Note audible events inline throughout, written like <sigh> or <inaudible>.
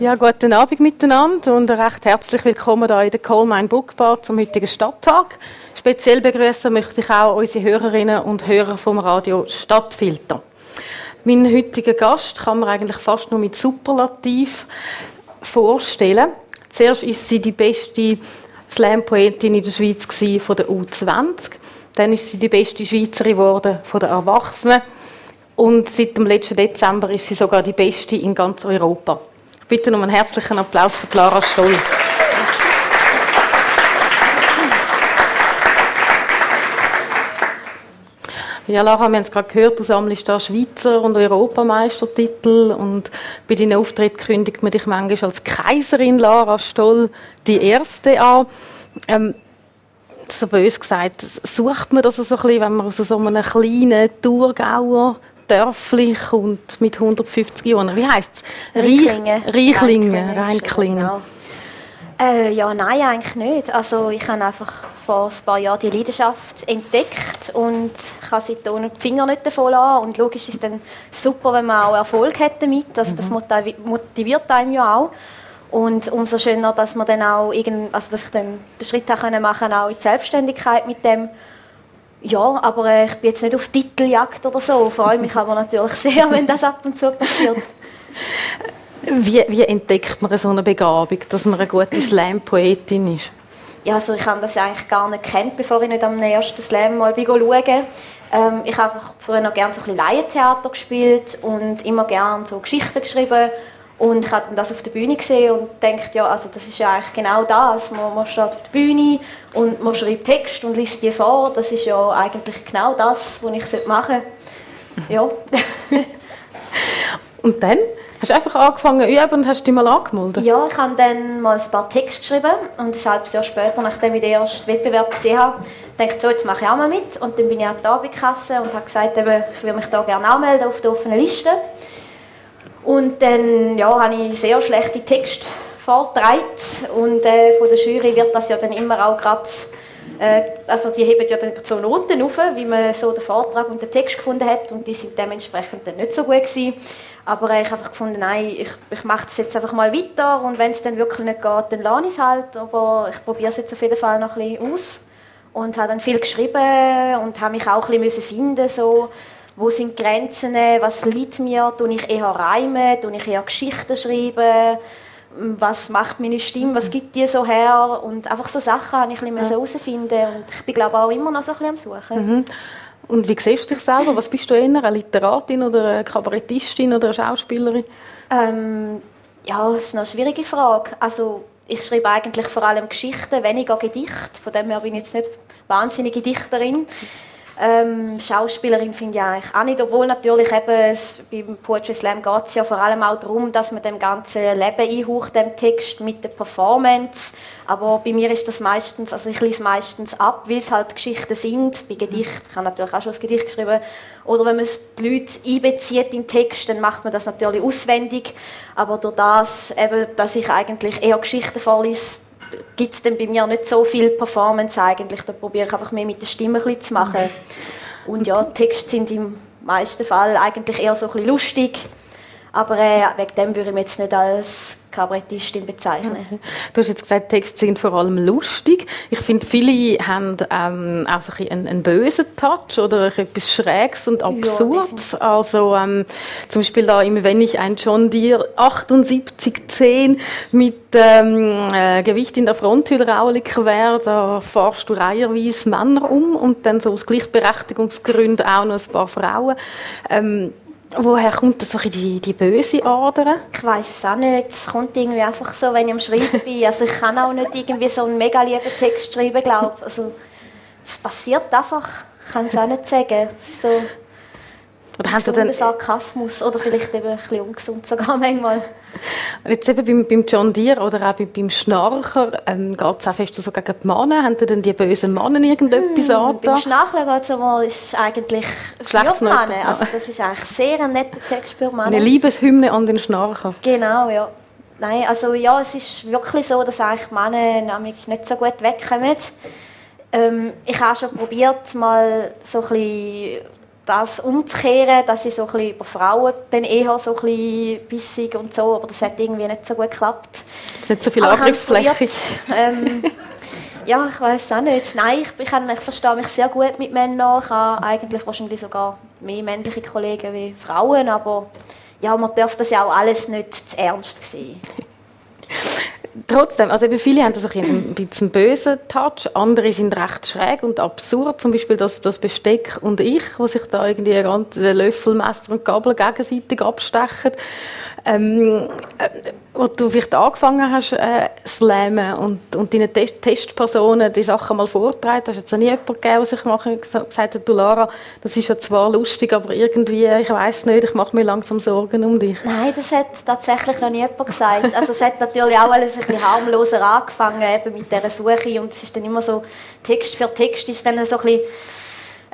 Ja, guten Abend miteinander und recht herzlich willkommen hier in der Coal Mine Book Bar zum heutigen Stadttag. Speziell begrüßen möchte ich auch unsere Hörerinnen und Hörer vom Radio Stadtfilter. Mein heutiger Gast kann man eigentlich fast nur mit Superlativ vorstellen. Zuerst ist sie die beste Slam-Poetin in der Schweiz von der U20. Dann ist sie die beste Schweizerin geworden von den Erwachsenen. Und seit dem letzten Dezember ist sie sogar die beste in ganz Europa. Bitte um einen herzlichen Applaus für Clara Stoll. Ja, Lara, wir haben es gerade gehört, du sammelst da Schweizer und Europameistertitel und bei deinen Auftritten kündigt man dich manchmal als Kaiserin Lara Stoll die Erste an. Ähm, so bös gesagt, sucht man das so ein bisschen, wenn man aus so einem kleinen Thurgauer Dörfli kommt mit 150 Jahren. Wie heisst es? Reichlingen. Reichlingen, Reinklingen. Genau. Äh, ja, nein, eigentlich nicht. Also ich habe einfach vor ein paar Jahren die Leidenschaft entdeckt und kann seitdem die Finger nicht davon lassen. Und logisch ist es dann super, wenn man auch Erfolg hat damit. Also das mhm. motiviert einem ja auch. Und umso schöner, dass man dann auch irgend, also dass ich dann den Schritt machen konnte, auch in die Selbstständigkeit mit dem. Ja, aber äh, ich bin jetzt nicht auf Titeljagd oder so. Freue mich aber natürlich sehr, <laughs> wenn das ab und zu passiert. Wie, wie entdeckt man so eine Begabung, dass man eine gute Slam-Poetin ist? Ja, also ich habe das eigentlich gar nicht kennt, bevor ich nicht am ersten Slam mal schaue. Ähm, ich habe einfach früher noch gerne so ein bisschen Laientheater gespielt und immer gerne so Geschichten geschrieben und ich habe das auf der Bühne gesehen und denkt ja, also das ist ja eigentlich genau das. Man, man steht auf der Bühne und man schreibt Text und liest die vor. Das ist ja eigentlich genau das, was ich machen sollte. Ja. <laughs> und dann? Hast du einfach angefangen üben und hast dich mal angemeldet? Ja, ich habe dann mal ein paar Texte geschrieben und ein halbes Jahr später, nachdem ich den ersten Wettbewerb gesehen habe, dachte ich, so, jetzt mache ich auch mal mit. Und dann bin ich an die Abendkasse und habe gesagt, eben, ich würde mich da gerne anmelden auf der offenen Liste. Und dann ja, habe ich sehr schlechte Texte vorgetragen und äh, von der Jury wird das ja dann immer auch gerade äh, also die heben ja dann so Noten auf, wie man so den Vortrag und den Text gefunden hat. Und die sind dementsprechend dann nicht so gut gewesen. Aber äh, ich habe einfach gefunden, nein, ich, ich mache das jetzt einfach mal weiter. Und wenn es dann wirklich nicht geht, dann lasse ich es halt. Aber ich probiere es jetzt auf jeden Fall noch ein bisschen aus. Und habe dann viel geschrieben und habe mich auch ein bisschen finden so wo sind die Grenzen, was liegt mir, tue ich eher Reime, tue ich eher Geschichten schreiben, was macht meine Stimme, was gibt die so her und einfach so Sachen habe ich ein bisschen herausfinden und ich bin glaube auch immer noch so ein bisschen am Suchen. Mhm. Und wie siehst du dich selber? Was bist du eher, eine Literatin oder eine Kabarettistin oder eine Schauspielerin? Ähm, ja, das ist eine schwierige Frage. Also ich schreibe eigentlich vor allem Geschichten, weniger Gedichte. Von dem her bin ich jetzt nicht wahnsinnige Dichterin. Ähm, Schauspielerin finde ich eigentlich auch nicht, obwohl natürlich eben es, beim Poetry Slam geht es ja vor allem auch darum, dass man dem ganzen Leben einhaucht, dem Text mit der Performance. Aber bei mir ist das meistens, also ich lese meistens ab, weil es halt Geschichten sind. Bei Gedicht, ich habe natürlich auch schon ein Gedicht geschrieben. Oder wenn man die Leute einbezieht in den Text, dann macht man das natürlich auswendig. Aber durch das, eben, dass ich eigentlich eher Geschichten vorlese, gibt es dann bei mir nicht so viel Performance eigentlich. Da probiere ich einfach mehr mit der Stimme ein zu machen. Und ja, Texte sind im meisten Fall eigentlich eher so ein bisschen lustig. Aber äh, wegen dem würde ich mich jetzt nicht als Kabarettistin bezeichnen. Mhm. Du hast jetzt gesagt, Texte sind vor allem lustig. Ich finde, viele haben ähm, auch so ein einen, einen, bösen Touch oder etwas Schräges und Absurdes. Ja, also ähm, zum Beispiel da immer, wenn ich ein John Deere 7810 mit ähm, äh, Gewicht in der Fronthülle wäre, da fahrst du reiherweise Männer um und dann so aus Gleichberechtigungsgründen auch noch ein paar Frauen. Ähm, Woher kommt das so die, die böse Ader? Ich weiß es auch nicht. Es kommt irgendwie einfach so, wenn ich am Schreiben bin. <laughs> Also ich kann auch nicht irgendwie so einen mega lieben Text schreiben, glaube Also es passiert einfach. Ich kann es auch nicht sagen. So oder haben Sie Sarkasmus oder vielleicht eben ein bisschen ungesund sogar manchmal. Jetzt eben beim, beim John Deere oder auch beim Schnarcher ähm, geht es auch fest so gegen die Männer. Haben Sie denn die bösen Männer irgendetwas hm, an? Beim Schnarcher geht es aber ist eigentlich für Männer. Also das ist eigentlich sehr ein netter Text für Männer. Eine Liebeshymne an den Schnarcher. Genau, ja. Nein, also ja, es ist wirklich so, dass eigentlich Männer nämlich nicht so gut wegkommen. Ähm, ich habe schon probiert, mal so ein bisschen das umzukehren, dass ich so ein bisschen über Frauen dann eher so ein bisschen bissig und so, aber das hat irgendwie nicht so gut geklappt. Es hat so viel Angriffsfläche. Ähm, <laughs> ja, ich weiß auch nicht. Nein, ich, ich, ich verstehe mich sehr gut mit Männern. Ich habe eigentlich wahrscheinlich sogar mehr männliche Kollegen wie Frauen, aber ja, man darf das ja auch alles nicht zu ernst sehen. <laughs> Trotzdem, also viele haben das ein bisschen bösen Touch, andere sind recht schräg und absurd. Zum Beispiel das, das Besteck und ich, wo sich da irgendwie Löffel, Messer und Gabel gegenseitig abstechen ähm, äh, wo du vielleicht angefangen hast, äh, slammen und, und deinen Test Testpersonen die Sachen mal vortragen, hast jetzt auch nie jemanden gegeben, der sich machen, gesagt hat, du Lara, das ist ja zwar lustig, aber irgendwie, ich weiß nicht, ich mache mir langsam Sorgen um dich. Nein, das hat tatsächlich noch nie jemand gesagt. Also es hat natürlich auch alles ein bisschen harmloser angefangen, eben mit dieser Suche und es ist dann immer so, Text für Text ist dann so ein bisschen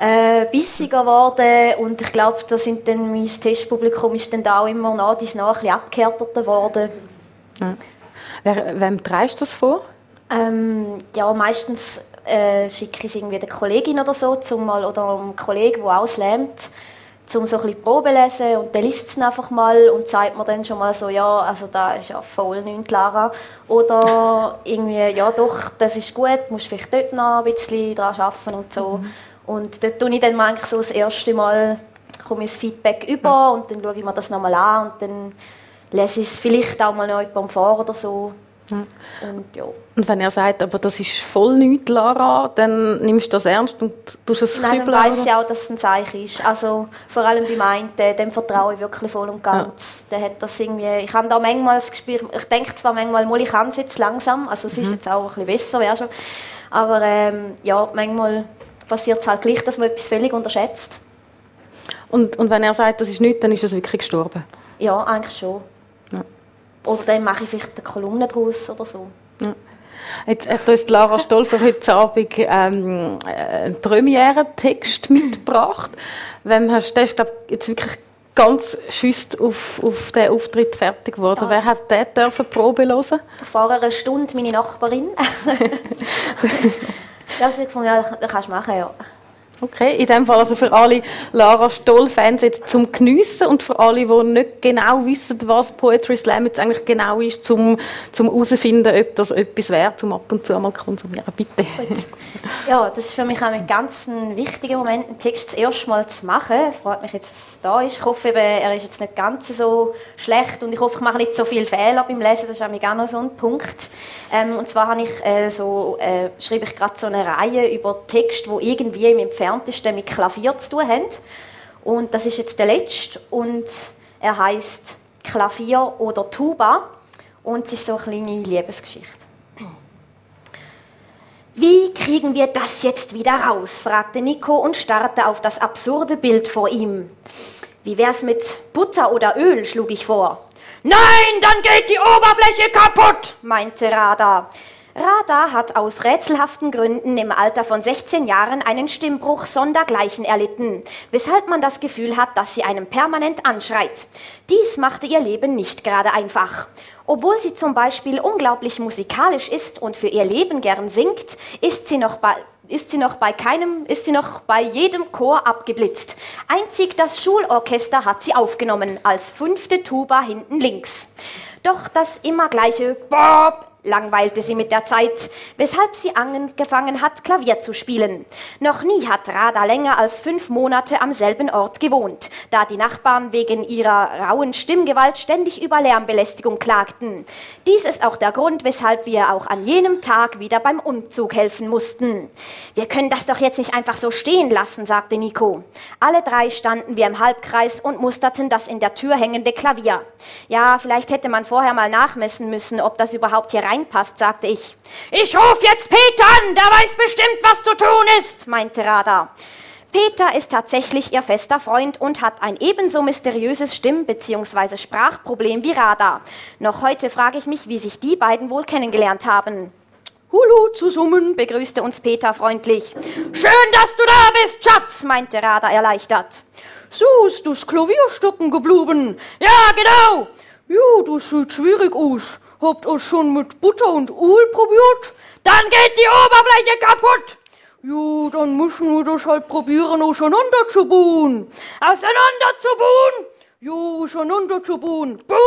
äh, bissiger geworden und ich glaube, da sind dann mein Testpublikum ist dann da auch immer nach dies nach ein bisschen abgehärteter geworden. Ja. Wer, wem trägst du das vor? Ähm, ja, meistens äh, schicke ich es irgendwie der Kollegin oder so, zum mal, oder einem Kollegen, der auch slammt, zum so ein bisschen Probe lesen und der liest es einfach mal und sagt mir dann schon mal so, ja, also da ist ja voll nichts, Lara. Oder irgendwie, ja doch, das ist gut, musst vielleicht dort noch ein bisschen dran arbeiten und so. Mhm. Und dort tue ich dann manchmal so das erste Mal komme ich das Feedback über und dann schaue ich mir das nochmal an und dann lese ich es vielleicht auch mal noch jemandem vor oder so. Und, ja. und wenn er sagt, aber das ist voll nichts, Lara, dann nimmst du das ernst und tust es Nein, dann weiss ich auch, dass es ein Zeichen ist. Also vor allem bei meinen, dem vertraue ich wirklich voll und ganz. Ja. Der hat das irgendwie, ich habe da manchmal das Gespür, ich denke zwar manchmal, mal, ich kann es jetzt langsam, also es ist mhm. jetzt auch ein bisschen besser, wäre schon, aber ähm, ja, manchmal passiert es halt gleich, dass man etwas völlig unterschätzt. Und, und wenn er sagt, das ist nichts, dann ist das wirklich gestorben? Ja, eigentlich schon. Ja. Oder dann mache ich vielleicht eine Kolumne daraus oder so. Ja. Jetzt hat uns Lara Stolfer heute Abend ähm, einen Premiere-Text mitgebracht. Wem hast, der ist, glaube jetzt wirklich ganz schüsst auf, auf den Auftritt fertig geworden. Ja. Wer hat den dürfen Probe hören? Vor einer Stunde meine Nachbarin. <laughs> Ja, also ich gefunden, ja, das kannst du machen, ja. Okay, in dem Fall also für alle Lara Stoll-Fans jetzt zum Geniessen und für alle, die nicht genau wissen, was Poetry Slam jetzt eigentlich genau ist, zum zum herausfinden, ob das etwas wäre, zum ab und zu mal konsumieren. Bitte. Gut. Ja, das ist für mich auch ein ganz wichtiger Moment, einen Text das erste Mal zu machen. Es freut mich jetzt, dass es da ist. Ich hoffe, eben, er ist jetzt nicht ganz so schlecht und ich hoffe, ich mache nicht so viele Fehler beim Lesen. Das ist auch noch so ein Punkt. Ähm, und zwar habe ich, äh, so, äh, schreibe ich gerade so eine Reihe über Texte, die irgendwie im entferntesten mit Klavier zu tun haben. Und das ist jetzt der letzte und er heißt Klavier oder Tuba und es ist so eine kleine Liebesgeschichte. Wie kriegen wir das jetzt wieder raus? fragte Nico und starrte auf das absurde Bild vor ihm. Wie wär's mit Butter oder Öl, schlug ich vor. Nein, dann geht die Oberfläche kaputt, meinte Radar. Radar hat aus rätselhaften Gründen im Alter von 16 Jahren einen Stimmbruch sondergleichen erlitten, weshalb man das Gefühl hat, dass sie einem permanent anschreit. Dies machte ihr Leben nicht gerade einfach. Obwohl sie zum Beispiel unglaublich musikalisch ist und für ihr Leben gern singt, ist sie noch bei ist sie noch bei keinem, ist sie noch bei jedem Chor abgeblitzt. Einzig das Schulorchester hat sie aufgenommen, als fünfte Tuba hinten links. Doch das immer gleiche Bob langweilte sie mit der Zeit, weshalb sie angefangen hat, Klavier zu spielen. Noch nie hat Rada länger als fünf Monate am selben Ort gewohnt, da die Nachbarn wegen ihrer rauen Stimmgewalt ständig über Lärmbelästigung klagten. Dies ist auch der Grund, weshalb wir auch an jenem Tag wieder beim Umzug helfen mussten. Wir können das doch jetzt nicht einfach so stehen lassen, sagte Nico. Alle drei standen wir im Halbkreis und musterten das in der Tür hängende Klavier. Ja, vielleicht hätte man vorher mal nachmessen müssen, ob das überhaupt hier reinpasst, sagte ich. Ich ruf jetzt Peter an, der weiß bestimmt, was zu tun ist, meinte Radar. Peter ist tatsächlich ihr fester Freund und hat ein ebenso mysteriöses Stimm- bzw. Sprachproblem wie Radar. Noch heute frage ich mich, wie sich die beiden wohl kennengelernt haben. Hulu zu summen, begrüßte uns Peter freundlich. Schön, dass du da bist, Schatz, meinte Radar erleichtert. So ist das Klavierstücken gebluben. Ja, genau. Ja, das sieht schwierig aus. Habt ihr schon mit Butter und Öl probiert? Dann geht die Oberfläche kaputt. Ja, dann müssen wir das halt probieren, auseinander zu bauen. Auseinander zu bauen! Ja, auseinander zu bauen. Bauen,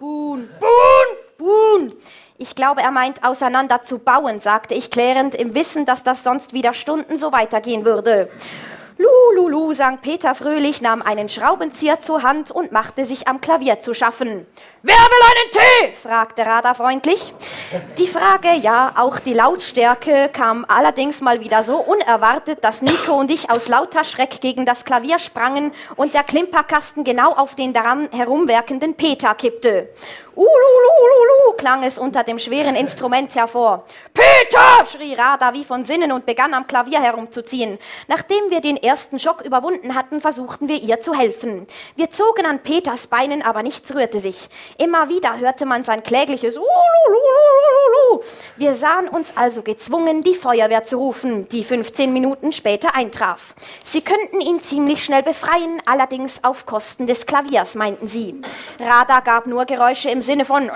bauen, bauen, bauen. Ich glaube, er meint auseinander zu bauen, sagte ich klärend, im Wissen, dass das sonst wieder Stunden so weitergehen würde. Lululu, sang Peter fröhlich, nahm einen Schraubenzieher zur Hand und machte sich am Klavier zu schaffen. Wer will einen Tee? fragte Radar freundlich. Die Frage, ja, auch die Lautstärke kam allerdings mal wieder so unerwartet, dass Nico und ich aus lauter Schreck gegen das Klavier sprangen und der Klimperkasten genau auf den daran herumwerkenden Peter kippte. Ululululu klang es unter dem schweren Instrument hervor. Peter! schrie Radar wie von Sinnen und begann am Klavier herumzuziehen. Nachdem wir den ersten Schock überwunden hatten, versuchten wir ihr zu helfen. Wir zogen an Peters Beinen, aber nichts rührte sich. Immer wieder hörte man sein klägliches Ululululu. Wir sahen uns also gezwungen, die Feuerwehr zu rufen, die 15 Minuten später eintraf. Sie könnten ihn ziemlich schnell befreien, allerdings auf Kosten des Klaviers, meinten sie. Radar gab nur Geräusche im Sinne von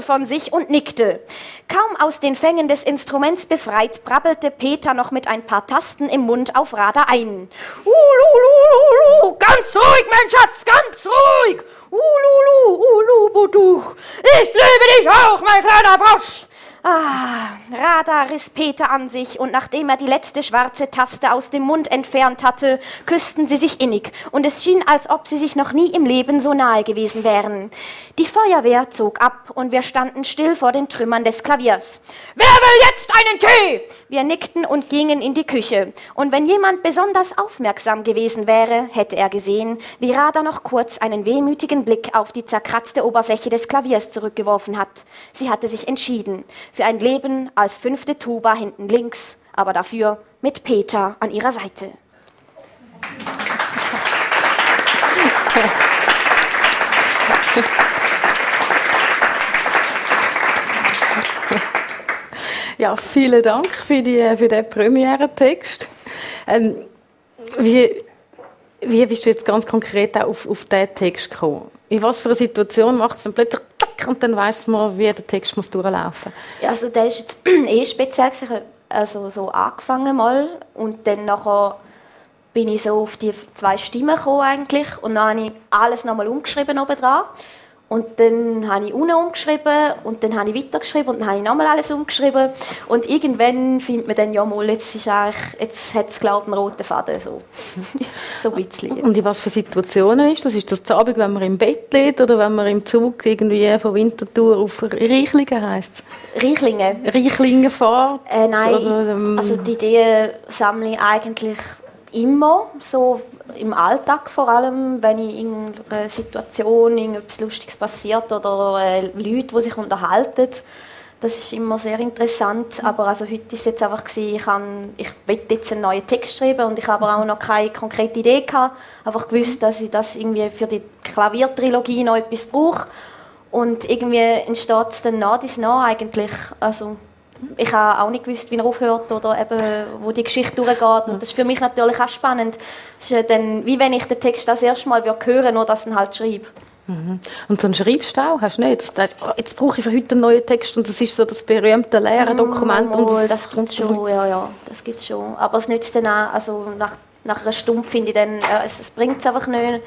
von sich und nickte. Kaum aus den Fängen des Instruments befreit, brabbelte Peter noch mit ein paar Tasten im Mund auf Radar ein. Ululululu, ganz ruhig, mein Schatz, ganz ruhig. Ululu, ulubuduch. Ich liebe dich auch, mein kleiner Frosch. Ah, Radar riss Peter an sich und nachdem er die letzte schwarze Taste aus dem Mund entfernt hatte, küssten sie sich innig und es schien, als ob sie sich noch nie im Leben so nahe gewesen wären. Die Feuerwehr zog ab und wir standen still vor den Trümmern des Klaviers. Wer will jetzt einen Tee? Wir nickten und gingen in die Küche. Und wenn jemand besonders aufmerksam gewesen wäre, hätte er gesehen, wie Radar noch kurz einen wehmütigen Blick auf die zerkratzte Oberfläche des Klaviers zurückgeworfen hat. Sie hatte sich entschieden für ein Leben als fünfte Tuba hinten links, aber dafür mit Peter an ihrer Seite. Ja, vielen Dank für, die, für den Premiere-Text. Ähm, wie, wie bist du jetzt ganz konkret auf, auf diesen Text gekommen? In was für einer Situation macht es dann plötzlich und dann weiß man, wie der Text muss durchlaufen muss? Ja, also der ist jetzt <clears throat> eh speziell. Also so angefangen mal und dann nachher bin ich so auf die zwei Stimmen gekommen eigentlich und dann habe ich alles nochmal umgeschrieben oben. Und dann habe ich unten umgeschrieben und dann habe ich weitergeschrieben und dann habe ich nochmal alles umgeschrieben. Und irgendwann findet man dann, ja mal, jetzt, ist jetzt hat es, glaube einen roten Faden. So. <laughs> so ein bisschen. Und in was für Situationen ist das? Ist das zu Abend, wenn man im Bett liegt oder wenn man im Zug irgendwie von Winterthur auf Reichlingen heisst Reichlingen? Reichlingen fährt? Äh, nein, oder, ähm, also die Ideen sammle ich eigentlich immer, so im Alltag vor allem, wenn ich in einer Situation irgendetwas Lustiges passiert oder äh, Leute, die sich unterhalten. Das ist immer sehr interessant, aber also heute ist es einfach gewesen, ich, kann, ich will jetzt einen neuen Text schreiben und ich habe aber auch noch keine konkrete Idee gehabt, einfach gewusst, dass ich das irgendwie für die Klaviertrilogie noch etwas brauche. Und irgendwie entsteht es dann nach dies nach eigentlich, also ich habe auch nicht gewusst, wie er aufhört oder eben, wo die Geschichte durchgeht. Und das ist für mich natürlich auch spannend. Es ist dann, wie wenn ich den Text das erste Mal höre, nur dass ich ihn halt schreibe. Mhm. Und so einen Schreibstau hast du nicht? Sagst, oh, jetzt brauche ich für heute einen neuen Text und das ist so das berühmte leere Dokument. Mm, das, das gibt es schon, ja, ja, das gibt's schon. Aber es nützt dann auch, also nach, nach einer Stunde finde ich dann, äh, es, es bringt es einfach nicht.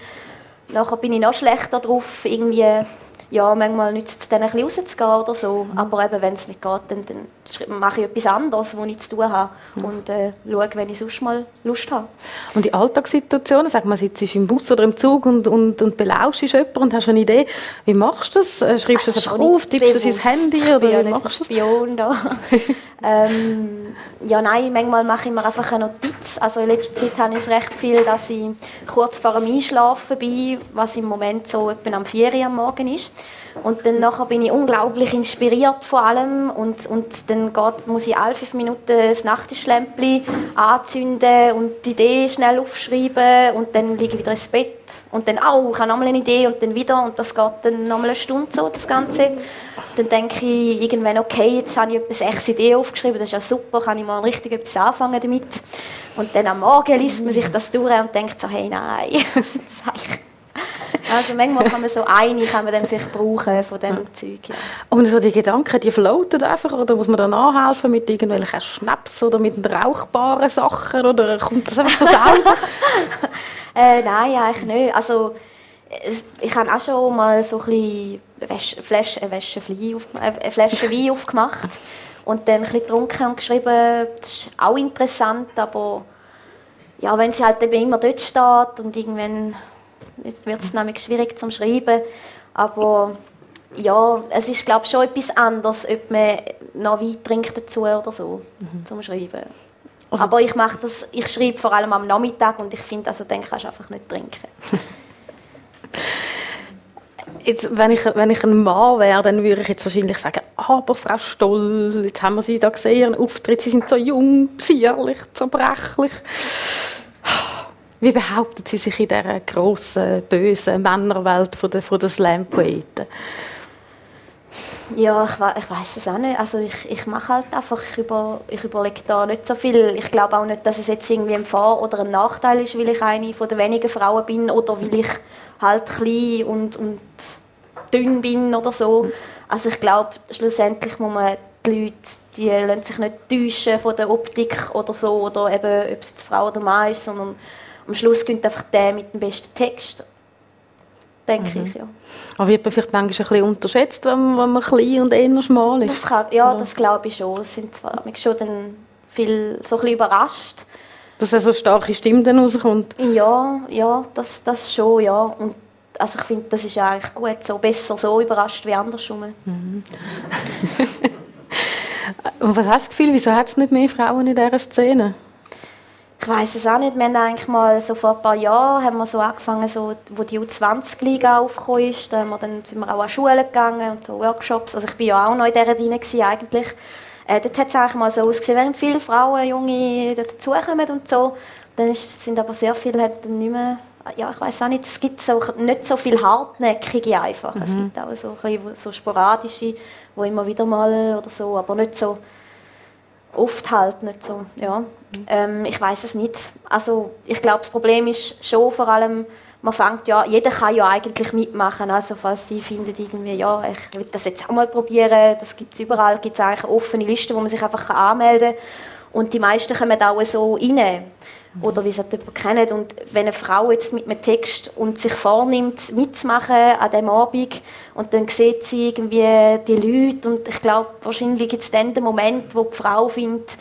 Nachher bin ich noch schlechter drauf, irgendwie ja, manchmal nützt es dann ein bisschen rauszugehen oder so. Mhm. Aber eben, wenn es nicht geht, dann, dann mache ich etwas anderes, was ich zu tun habe. Mhm. Und äh, schaue, wenn ich sonst mal Lust habe. Und die Alltagssituationen, sag mal, sitzt im Bus oder im Zug und, und, und belauschst jemanden und hast eine Idee, wie machst du das? Äh, schreibst du das einfach auf, tippst du es ins Handy oder wie machst du das? da. <laughs> ähm, ja, nein, manchmal mache ich mir einfach eine Notiz. Also in letzter Zeit habe ich es recht viel, dass ich kurz vor dem Einschlafen bin, was im Moment so etwa am 4 Uhr am Morgen ist. Und dann nachher bin ich unglaublich inspiriert von allem. Und, und dann geht, muss ich alle fünf Minuten das Nachttischlämpchen anzünden und die Idee schnell aufschreiben. Und dann liege ich wieder ins Bett. Und dann auch, ich habe nochmal eine Idee. Und dann wieder. Und das geht dann nochmal eine Stunde so, das Ganze. Dann denke ich irgendwann, okay, jetzt habe ich etwas sechs Ideen aufgeschrieben, das ist ja super, kann ich mal richtig etwas anfangen damit. Und dann am Morgen liest man sich das durch und denkt so, hey, nein, <laughs> das ist Also manchmal kann man so eine kann man dann vielleicht brauchen von dem Zeug, ja. Und so die Gedanken, die floaten einfach, oder muss man da nachhelfen mit irgendwelchen Schnaps oder mit rauchbaren Sachen, oder kommt das einfach von selber? <laughs> äh, nein, eigentlich nicht. Also ich habe auch schon mal so ein bisschen Flasche, eine, Flasche auf, eine Flasche Wein aufgemacht und dann ein bisschen getrunken und geschrieben. Das ist auch interessant, aber ja, wenn sie halt eben immer dort steht und irgendwann jetzt wird es nämlich schwierig zum Schreiben, aber ja, es ist glaube ich schon etwas anderes, ob man noch Wein trinkt dazu oder so mhm. zum Schreiben. Also, aber ich mache das, ich schreibe vor allem am Nachmittag und ich finde, also dann kannst du einfach nicht trinken. <laughs> Jetzt, wenn, ich, wenn ich ein Mann wäre, dann würde ich jetzt wahrscheinlich sagen, aber Frau Stoll, jetzt haben wir Sie da gesehen, Ihren Auftritt, Sie sind so jung, zierlich, zerbrechlich. Wie behaupten Sie sich in dieser grossen, bösen Männerwelt von der, der Slam-Poeten? Ja, ich, ich weiß es auch nicht. Also ich, ich mache halt einfach, ich, über, ich überlege da nicht so viel. Ich glaube auch nicht, dass es jetzt irgendwie ein Vor- oder ein Nachteil ist, weil ich eine von den wenigen Frauen bin oder weil ich halt klein und, und dünn bin oder so. Also ich glaube, schlussendlich muss man die Leute, die lassen sich nicht täuschen von der Optik oder so, oder eben, ob es die Frau oder Mann ist, sondern am Schluss gewinnt einfach der mit dem besten Text. Denke mhm. ich, ja. Aber wird man vielleicht manchmal ein bisschen unterschätzt, wenn man, klein und eher schmal ist? Das kann, ja, oder? das glaube ich schon. Es sind zwar schon dann viel so ein bisschen überrascht. Dass eine so starke Stimme dann rauskommt? Ja, ja, das, das schon, ja. Und also ich finde, das ist eigentlich gut, so besser so überrascht wie andersrum. Mhm. <laughs> Und was hast du das Gefühl, wieso hat es nicht mehr Frauen in dieser Szene? Ich weiß es auch nicht. Wir haben eigentlich mal so vor ein paar Jahren haben wir so angefangen, so, wo die U20-Liga aufgekommen ist, da wir dann sind wir auch an Schulen gegangen und so Workshops. Also ich bin ja auch noch in dieser drin eigentlich. Äh, dort hat es eigentlich mal so ausgesehen, wenn viele Frauen, Junge dazukommen und so. Dann ist, sind aber sehr viele halt nicht mehr ja, ich weiß auch nicht, es gibt so, nicht so viel hartnäckige einfach. Mhm. Es gibt auch so, so sporadische, wo immer wieder mal oder so, aber nicht so oft halt, nicht so, ja. Ähm, ich weiß es nicht. Also ich glaube, das Problem ist schon vor allem, man fängt ja, jeder kann ja eigentlich mitmachen. Also falls Sie finden irgendwie, ja, ich will das jetzt auch mal probieren, das gibt es überall, gibt es eigentlich offene Liste, wo man sich einfach anmelden kann. Und die meisten kommen auch so rein oder wie es jemand kennt. Und wenn eine Frau jetzt mit einem Text und sich vornimmt, mitzumachen an diesem Abend und dann sieht sie irgendwie die Leute und ich glaube, wahrscheinlich gibt es dann den Moment, wo die Frau findet,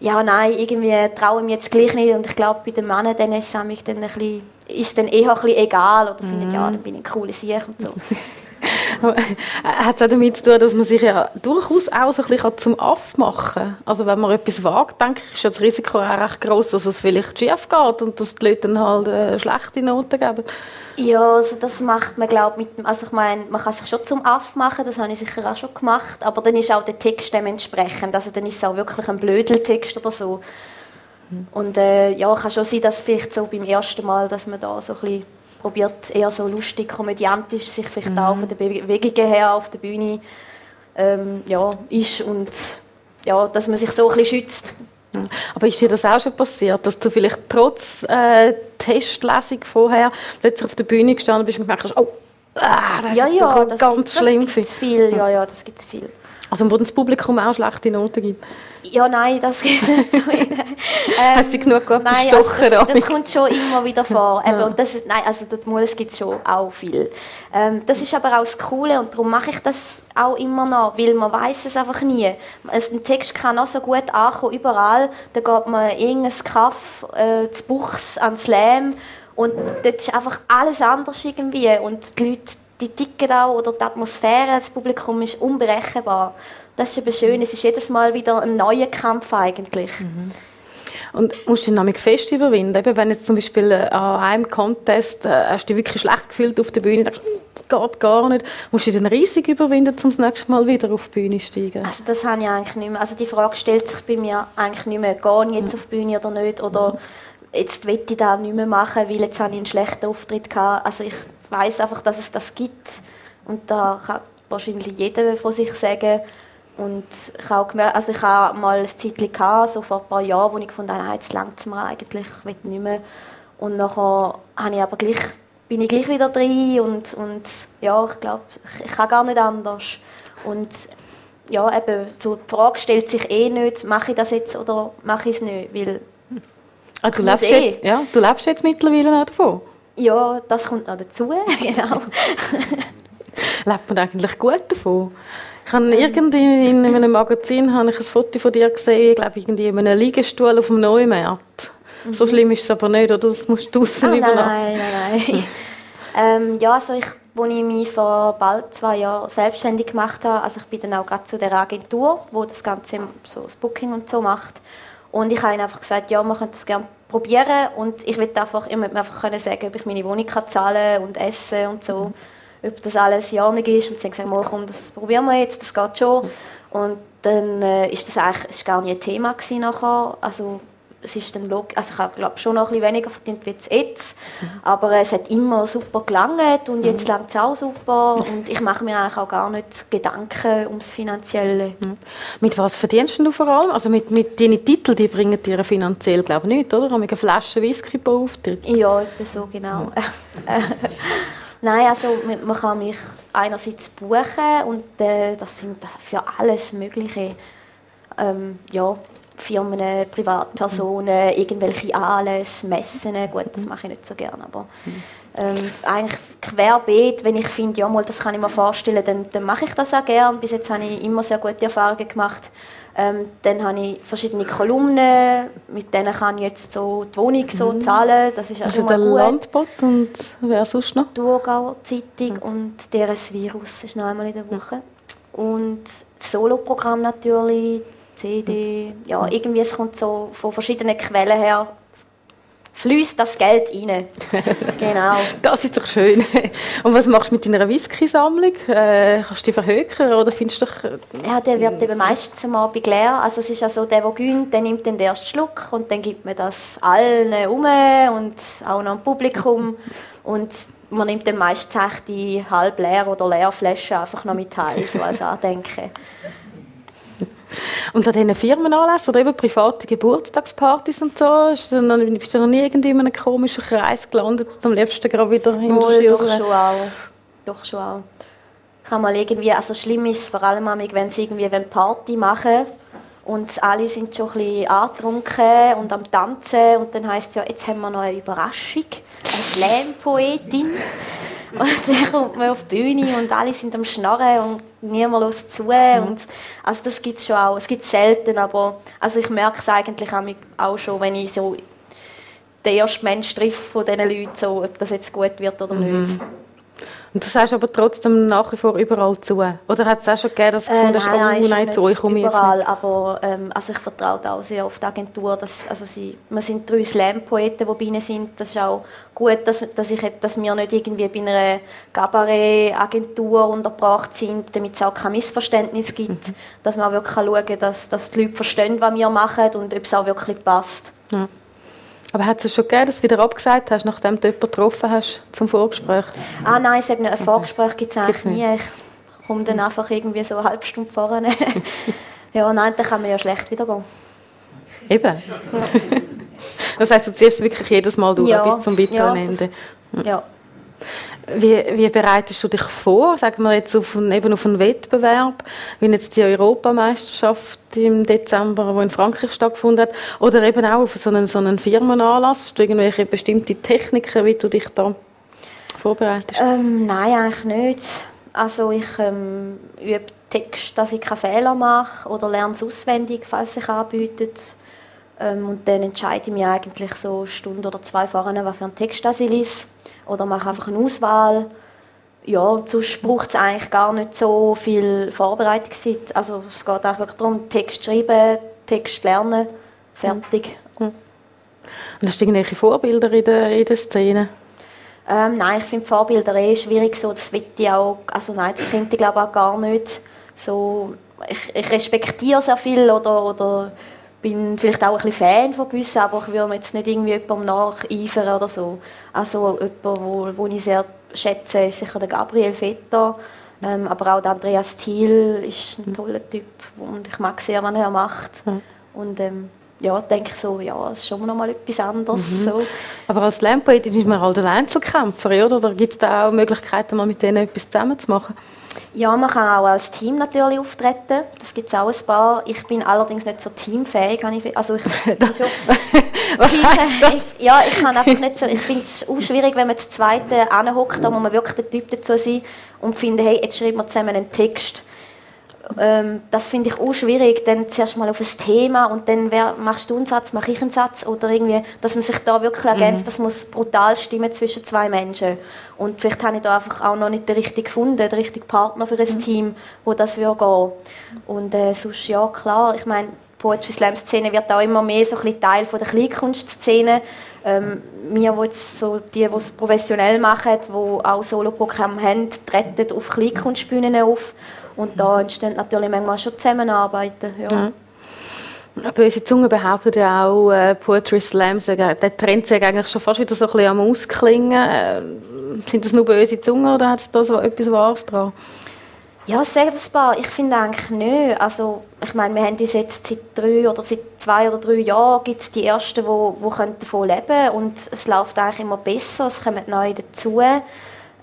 ja, nein, irgendwie traue ich mir jetzt gleich nicht. Und ich glaube, bei den Männern dann ist es dann ein bisschen, ist dann eher ein bisschen egal oder findet, mm. ja, dann bin ich eine coole Sieg und so. <laughs> <laughs> Hat es auch damit zu tun, dass man sich ja durchaus auch so ein bisschen zum Aff machen kann? Also wenn man etwas wagt, denke ich, ist ja das Risiko auch recht groß, dass es vielleicht schief geht und dass die Leute dann halt äh, schlechte Noten geben. Ja, also das macht man glaube mit also ich meine, man kann sich schon zum Aff machen, das habe ich sicher auch schon gemacht, aber dann ist auch der Text dementsprechend, also dann ist es auch wirklich ein Blödeltext oder so. Und äh, ja, kann schon sein, dass vielleicht so beim ersten Mal, dass man da so ein bisschen probiert eher so lustig, komödiantisch sich vielleicht mhm. auch von den Bewegungen her auf der Bühne ähm, ja, ist und ja, dass man sich so ein bisschen schützt. Aber ist dir das auch schon passiert, dass du vielleicht trotz äh, Testlesung vorher plötzlich auf der Bühne gestanden bist und gemerkt hast, oh, ah, das ja, ist ja, doch das ganz gibt, schlimm. Das gibt's viel, ja, ja, das gibt viel. Also wo das Publikum auch schlechte Noten gibt? Ja, nein, das geht nicht so. <laughs> ähm, Hast du genug gut nein, also das, das, kommt schon immer wieder vor. <laughs> Eben, und das nein, also das gibt es schon auch viel. Ähm, das ist aber auch das Coole und darum mache ich das auch immer noch, weil man weiß es einfach nie. Ein Text kann auch so gut ankommen, überall. Da geht man irgendein Kaff, äh, zu Buchs, an Slam und dort ist einfach alles anders irgendwie und die Leute die ticken auch oder die Atmosphäre, das Publikum ist unberechenbar. Das ist eben schön, es ist jedes Mal wieder ein neuer Kampf eigentlich. Mhm. Und musst du dich fest überwinden? Eben, wenn jetzt zum Beispiel an einem Contest äh, hast du dich wirklich schlecht gefühlt auf der Bühne, denkst, geht gar nicht. Musst du dich dann riesig überwinden, um das nächste Mal wieder auf die Bühne zu steigen? Also das habe ich eigentlich nicht mehr. Also die Frage stellt sich bei mir eigentlich nicht mehr, gehe ich jetzt auf die Bühne oder nicht? Oder jetzt will ich das nicht mehr machen, weil jetzt habe ich einen schlechten Auftritt gehabt. Also ich weiß einfach, dass es das gibt und da kann wahrscheinlich jeder von sich sagen. Und ich habe gemerkt, also ich habe mal ein Zeitchen gehabt, so vor ein paar Jahren, wo ich gefunden habe, jetzt langt es mir eigentlich, ich will nicht mehr. Und nachher habe ich aber gleich bin ich gleich wieder drin und, und ja, ich glaube, ich, ich kann gar nicht anders. Und ja, eben, so die Frage stellt sich eh nicht, mache ich das jetzt oder mache ich es nicht, weil ah, du, lebst eh. jetzt, ja, du lebst jetzt mittlerweile auch davon? Ja, das kommt noch dazu, <laughs> genau. <laughs> Lebt man eigentlich gut davon? Ich habe irgendwie in einem Magazin habe ich ein Foto von dir gesehen, glaube irgendwie in einem Liegestuhl auf dem Neumarkt. Mhm. So schlimm ist es aber nicht, oder? Das musst du draußen oh, übernachten. Nein, nein, nein. <laughs> ähm, ja, also ich, als ich mich vor bald zwei Jahren selbstständig gemacht habe, also ich bin dann auch gerade zu der Agentur, wo das Ganze so das Booking und so macht. Und ich habe ihnen einfach gesagt, ja, wir können das gerne probieren und ich will einfach, ich möchte einfach können sagen, ob ich meine Wohnung kann zahlen und essen und so. Mhm ob das alles janig ist. Und sie haben gesagt, mal, komm, das probieren wir jetzt, das geht schon. Und dann äh, ist das eigentlich ist gar nicht ein Thema gewesen nachher. Also, es ist dann log also ich habe glaube schon noch ein bisschen weniger verdient wie jetzt, mhm. aber es hat immer super gelangt und jetzt mhm. langt es auch super und ich mache mir eigentlich auch gar nicht Gedanken ums Finanzielle. Mhm. Mit was verdienst du vor allem? Also mit, mit deinen Titeln, die bringen dir finanziell glaube ich nicht, oder? Mit einer Flasche Whisky pro Auftritt? Ja, etwa so, genau. <laughs> Nein, also man kann mich einerseits buchen und äh, das sind für alles Mögliche. Ähm, ja, Firmen, Privatpersonen, irgendwelche Anlässe, Messen, gut, das mache ich nicht so gerne, aber ähm, eigentlich querbeet, wenn ich finde, ja mal, das kann ich mir vorstellen, dann, dann mache ich das auch gerne. Bis jetzt habe ich immer sehr gute Erfahrungen gemacht ähm, dann habe ich verschiedene Kolumnen, mit denen kann ich jetzt so die Wohnung so mhm. zahlen. Das ist auch also der gut. Landbot und wer sonst noch? Die Thurgauer Zeitung mhm. und «deres Virus» ist noch einmal in der Woche. Und das Soloprogramm natürlich, CD, ja, irgendwie es kommt so von verschiedenen Quellen her fließt das Geld rein. <laughs> genau. Das ist doch schön. <laughs> Und was machst du mit deiner Whisky-Sammlung? Äh, kannst du die verhökern oder findest du doch... Äh, ja, der wird eben meistens am Abend leer. Also es ist ja so, der, der gönnt, der nimmt den ersten Schluck und dann gibt man das allen um und auch noch dem Publikum. <laughs> Und man nimmt dann meistens die halb leer oder leer Flasche einfach noch mit heim, so als Andenken. Und an diesen Firmenanlässen oder eben private Geburtstagspartys und so, bist du noch, bist du noch nie irgendwie in einem komischen Kreis gelandet und am liebsten gerade wieder in der Doch schon auch. Doch schon auch. Ich habe mal irgendwie, also schlimm ist es vor allem, wenn sie irgendwie eine Party machen und alle sind schon ein bisschen angetrunken und am Tanzen und dann heisst es ja, jetzt haben wir noch eine Überraschung, eine Slam-Poetin. Und dann kommt man auf die Bühne und alle sind am Schnarren und niemand lässt zu. Mhm. Und, also das gibt es schon auch. Es gibt selten, aber also ich merke es eigentlich auch schon, wenn ich so den ersten Mensch treffe von diesen Leuten, so, ob das jetzt gut wird oder mhm. nicht. Und das hast du aber trotzdem nach wie vor überall zu? Oder hat es auch schon gegeben, dass du äh, gefunden hast, oh nein, zu euch komme ich überall, jetzt nicht? aber ähm, also ich vertraue auch sehr auf die Agentur. Dass, also sie, wir sind drei Slam-Poeten, die bei ihnen sind. Das ist auch gut, dass, dass, ich, dass wir nicht irgendwie bei einer Cabaret-Agentur untergebracht sind, damit es auch kein Missverständnis gibt. Mhm. Dass man auch wirklich schauen kann, dass, dass die Leute verstehen, was wir machen und ob es auch wirklich passt. Ja. Aber hat es schon gegeben, dass du wieder abgesagt hast, nachdem du jemanden getroffen hast zum Vorgespräch? Ah nein, es ein Vorgespräch gibt es eigentlich nie. Ich komme dann einfach irgendwie so eine halbe Stunde vorne. <laughs> ja, nein, dann kann man ja schlecht wieder gehen. Eben. Ja. Das heisst, du ziehst wirklich jedes Mal durch ja. bis zum bitteren ja, Ende. Ja. Wie, wie, bereitest du dich vor, sagen wir jetzt auf einen, eben auf einen Wettbewerb, wie jetzt die Europameisterschaft im Dezember, die in Frankreich stattgefunden hat, oder eben auch auf so einen, so einen Firmenanlass? Hast du irgendwelche bestimmte Techniken, wie du dich da vorbereitest? Ähm, nein, eigentlich nicht. Also ich ähm, übe Text, dass ich keine Fehler mache oder lerne es auswendig, falls sich anbietet. Ähm, und dann entscheide ich mich eigentlich so eine Stunde oder zwei vorher, was für einen Text ich lese oder mache einfach eine Auswahl. Ja, sonst braucht es eigentlich gar nicht so viel Vorbereitungszeit. Also es geht wirklich darum, Text schreiben, Text lernen, fertig. Mhm. Und hast du irgendwelche Vorbilder in der, in der Szene? Ähm, nein, ich finde Vorbilder eh schwierig. So, das will ich auch, also nein, das finde ich glaube auch gar nicht. So, ich, ich respektiere sehr viel oder, oder bin vielleicht auch ein bisschen Fan von gewissen, aber ich würde mir jetzt nicht irgendwie jemandem nacheifern oder so. Also jemand, wo, wo ich sehr schätze, ist sicher der Gabriel Vetter. Ähm, aber auch der Andreas Thiel ist ein toller Typ und ich mag sehr, was er macht. Mhm. Und ähm, ja, denke ich so, ja, es ist schon noch mal etwas anderes. Mhm. So. Aber als Slam-Poetin ist man halt ein Einzelkämpfer, oder? Oder gibt es da auch Möglichkeiten, mal mit denen etwas zusammen zu machen? Ja, man kann auch als Team natürlich auftreten. Das gibt es auch ein paar. Ich bin allerdings nicht so teamfähig. Also ich <laughs> bin schon Was heißt das? Ja, ich kann einfach nicht so. Ich finde es auch schwierig, wenn man das Zweite anhockt, da muss man wirklich der Typ dazu sein und finde, hey, jetzt schreiben wir zusammen einen Text. Ähm, das finde ich auch schwierig, dann zuerst mal auf ein Thema und dann wer, machst du einen Satz, mache ich einen Satz oder irgendwie, dass man sich da wirklich ergänzt, mhm. das muss brutal stimmen zwischen zwei Menschen und vielleicht habe ich da einfach auch noch nicht den richtigen gefunden, den richtigen Partner für ein mhm. Team, wo das würde gehen. Und äh, sonst, ja klar, ich meine, Poetry Slam Szene wird auch immer mehr so ein Teil von der Kleinkunstszene. Ähm, wir, wo jetzt so die, die es professionell machen, die auch Soloprogramme haben, treten auf Kleinkunstbühnen auf und da entstehen natürlich manchmal schon Zusammenarbeiten. Ja. Ja. Böse Zunge behauptet ja auch, äh, Poetry Slam, der Trend sei eigentlich schon fast wieder so ein bisschen am Ausklingen. Äh, sind das nur böse Zungen oder hat es da so etwas Wahres dran? Ja, sagen das paar. Ich finde eigentlich nicht. Also, ich meine, wir haben uns jetzt seit drei oder seit zwei oder drei Jahren gibt es die ersten, die, die davon leben können und es läuft eigentlich immer besser, es kommen neue dazu.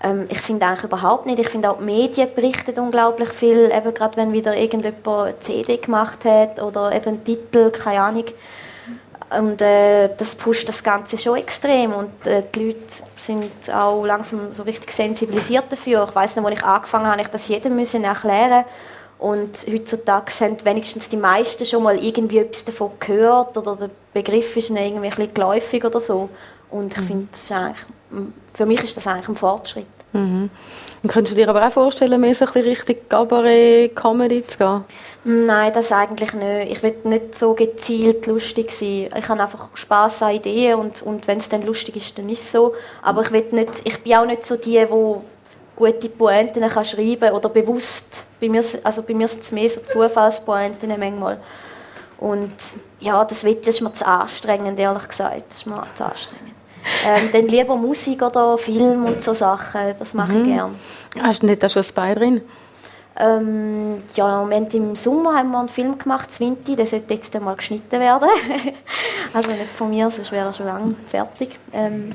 Ähm, ich finde eigentlich überhaupt nicht. Ich finde auch die Medien berichten unglaublich viel, eben gerade wenn wieder irgendjemand eine CD gemacht hat oder eben einen Titel, keine Ahnung. Und äh, das pusht das Ganze schon extrem und äh, die Leute sind auch langsam so richtig sensibilisiert dafür. Ich weiß noch, als ich angefangen habe, ich das jedem müssen erklären und heutzutage haben wenigstens die meisten schon mal irgendwie etwas davon gehört oder der Begriff ist ihnen irgendwie ein bisschen geläufig oder so. Und ich mhm. finde, für mich ist das eigentlich ein Fortschritt. Mhm. Und könntest du dir aber auch vorstellen, mehr so ein bisschen Richtung Cabaret-Comedy zu gehen? Nein, das eigentlich nicht. Ich will nicht so gezielt lustig sein. Ich habe einfach Spass an Ideen und, und wenn es dann lustig ist, dann ist es so. Aber ich, will nicht, ich bin auch nicht so die, die gute Pointen kann schreiben oder bewusst. Bei mir, also bei mir sind es mehr so Zufallspointen manchmal. Und ja, das, will, das ist mir zu anstrengend, ehrlich gesagt. Das ist mir zu anstrengend. Ähm, dann lieber Musik oder Film und so Sachen, das mache mhm. ich gerne. Hast du nicht da schon Bein drin? Ähm, ja, Moment, im Sommer haben wir einen Film gemacht, Zwinti, der sollte jetzt einmal geschnitten werden. <laughs> also nicht von mir, sonst wäre er schon lange fertig. Ähm.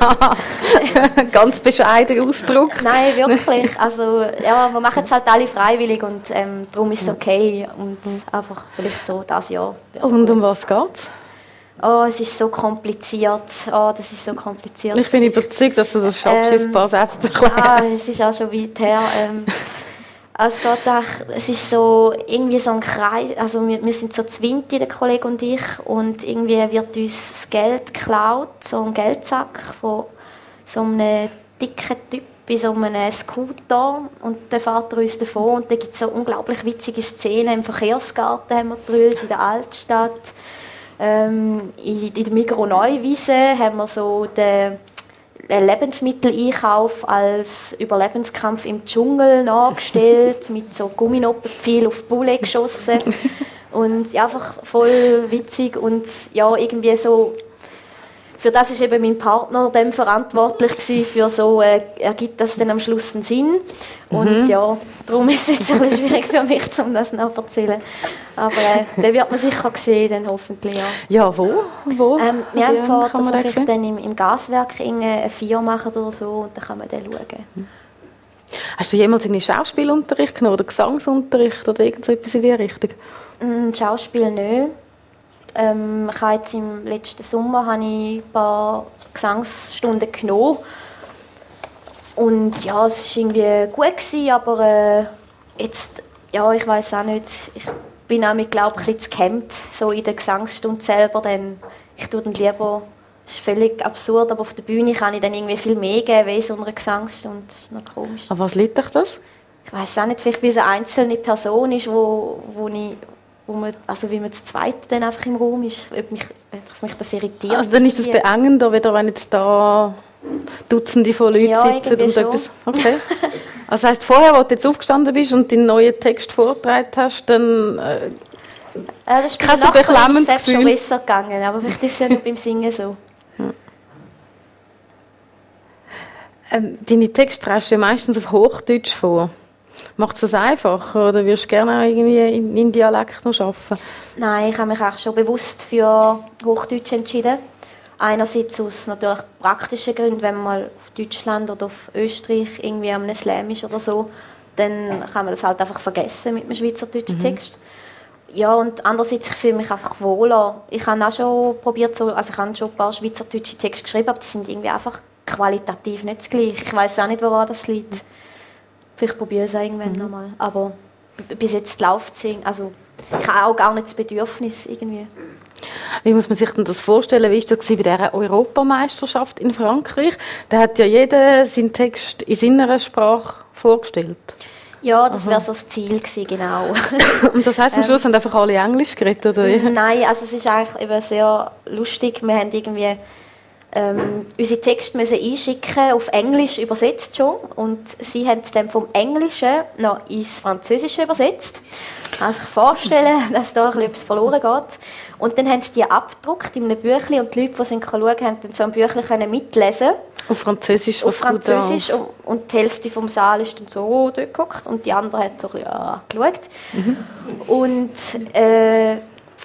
<laughs> Ganz bescheidener Ausdruck. Nein, wirklich. Also, ja, wir machen es halt alle freiwillig und ähm, darum ist es okay. Und einfach vielleicht so das Jahr. Und um was geht es? Oh, es ist so kompliziert, oh, das ist so kompliziert. Ich bin überzeugt, dass du das schaffst, ähm, ein paar Sätze zu erklären. Ah, es ist auch schon weit her. Ähm, <laughs> also es, geht auch, es ist so irgendwie so ein Kreis, also wir, wir sind so Zwinti, der Kollege und ich, und irgendwie wird uns das Geld geklaut, so ein Geldsack von so einem dicken Typ bei so einem Scooter und dann fährt er uns davon und da gibt es so unglaublich witzige Szenen im Verkehrsgarten haben wir gedreht, in der Altstadt ähm, in, in der Migros Neuwiese haben wir so den Lebensmitteleinkauf als Überlebenskampf im Dschungel nachgestellt, <laughs> mit so Gumminoppenpfeil auf die Bulle geschossen. <laughs> Und ja, einfach voll witzig und ja, irgendwie so für das ist eben mein Partner dann verantwortlich gewesen, für so, äh, ergibt das dann am Schluss einen Sinn. Und mhm. ja, darum ist es jetzt ein bisschen schwierig für mich, um das noch zu erzählen. Aber äh, den wird man sicher sehen, dann hoffentlich, ja. Ja, wo? wo? Ähm, wir haben vor, dass wir vielleicht dann im, im Gaswerk eine Vier machen oder so und dann kann man dann schauen. Mhm. Hast du jemals einen Schauspielunterricht genommen oder Gesangsunterricht oder irgendetwas in diese Richtung? Mm, Schauspiel nicht. Ähm, ich habe jetzt im letzten Sommer habe ich ein paar Gesangsstunden genommen. Und ja, es war irgendwie gut, gewesen, aber äh, jetzt, ja, ich weiß auch nicht, ich bin auch mit, glaube ich, zu gehemmt, so in der Gesangsstunde selber, denn ich tue dann lieber, das ist völlig absurd, aber auf der Bühne kann ich dann irgendwie viel mehr geben, wie in so einer Gesangsstunde, das ist noch komisch. Aber was liegt euch das? Ich weiß auch nicht, vielleicht wie es eine einzelne Person ist, wo, wo ich wo man, also wie man zu zweit dann einfach im Raum ist, ob mich, dass mich das irritiert. Also dann ist es beengender, wieder wenn jetzt da Dutzende von Leuten ja, sitzen und schon. etwas. Okay. <laughs> Also das heisst, vorher, als du jetzt aufgestanden bist und deinen neuen Text vorgetragen hast, dann äh, äh, das ist kein so beklemmendes Gefühl. schon besser gegangen, aber vielleicht ist es ja nur beim Singen so. <laughs> Ähm, deine Texte trägst du ja meistens auf Hochdeutsch vor. Macht es das einfacher oder würdest du gerne irgendwie in, in Dialekt noch arbeiten? Nein, ich habe mich auch schon bewusst für Hochdeutsch entschieden. Einerseits aus natürlich praktischen Gründen, wenn man mal auf Deutschland oder auf Österreich irgendwie am Slam ist oder so, dann kann man das halt einfach vergessen mit einem schweizerdeutschen mhm. Text. Ja, und andererseits, ich fühle mich einfach wohler. Ich habe auch schon probiert, so, also ich habe schon ein paar schweizerdeutsche Texte geschrieben, aber die sind irgendwie einfach qualitativ nicht das gleiche. Ich weiß auch nicht, woran das liegt. Vielleicht probiere ich es irgendwann mhm. nochmal. Aber bis jetzt läuft es. Also, ich habe auch gar nicht das Bedürfnis irgendwie. Wie muss man sich denn das vorstellen? Wie war das bei dieser Europameisterschaft in Frankreich? Da hat ja jeder seinen Text in seiner Sprache vorgestellt. Ja, das wäre so das Ziel gewesen, genau. <laughs> Und das heisst, am Schluss ähm, haben einfach alle Englisch geredet, oder? Nein, also es ist eigentlich eben sehr lustig. Wir haben irgendwie ähm, unsere Texte müssen einschicken, auf Englisch übersetzt schon. Und sie haben es dann vom Englischen noch ins Französische übersetzt. Man kann sich vorstellen, <laughs> dass da etwas verloren geht. Und dann haben sie die abgedruckt in einem Büchlein und die Leute, die sind schauen haben dann so ein Büchlein mitlesen Auf Französisch, Auf Französisch. Und, und die Hälfte vom Saal ist dann so dort geguckt und die andere hat so ein bisschen äh, geschaut. Mhm. Und äh,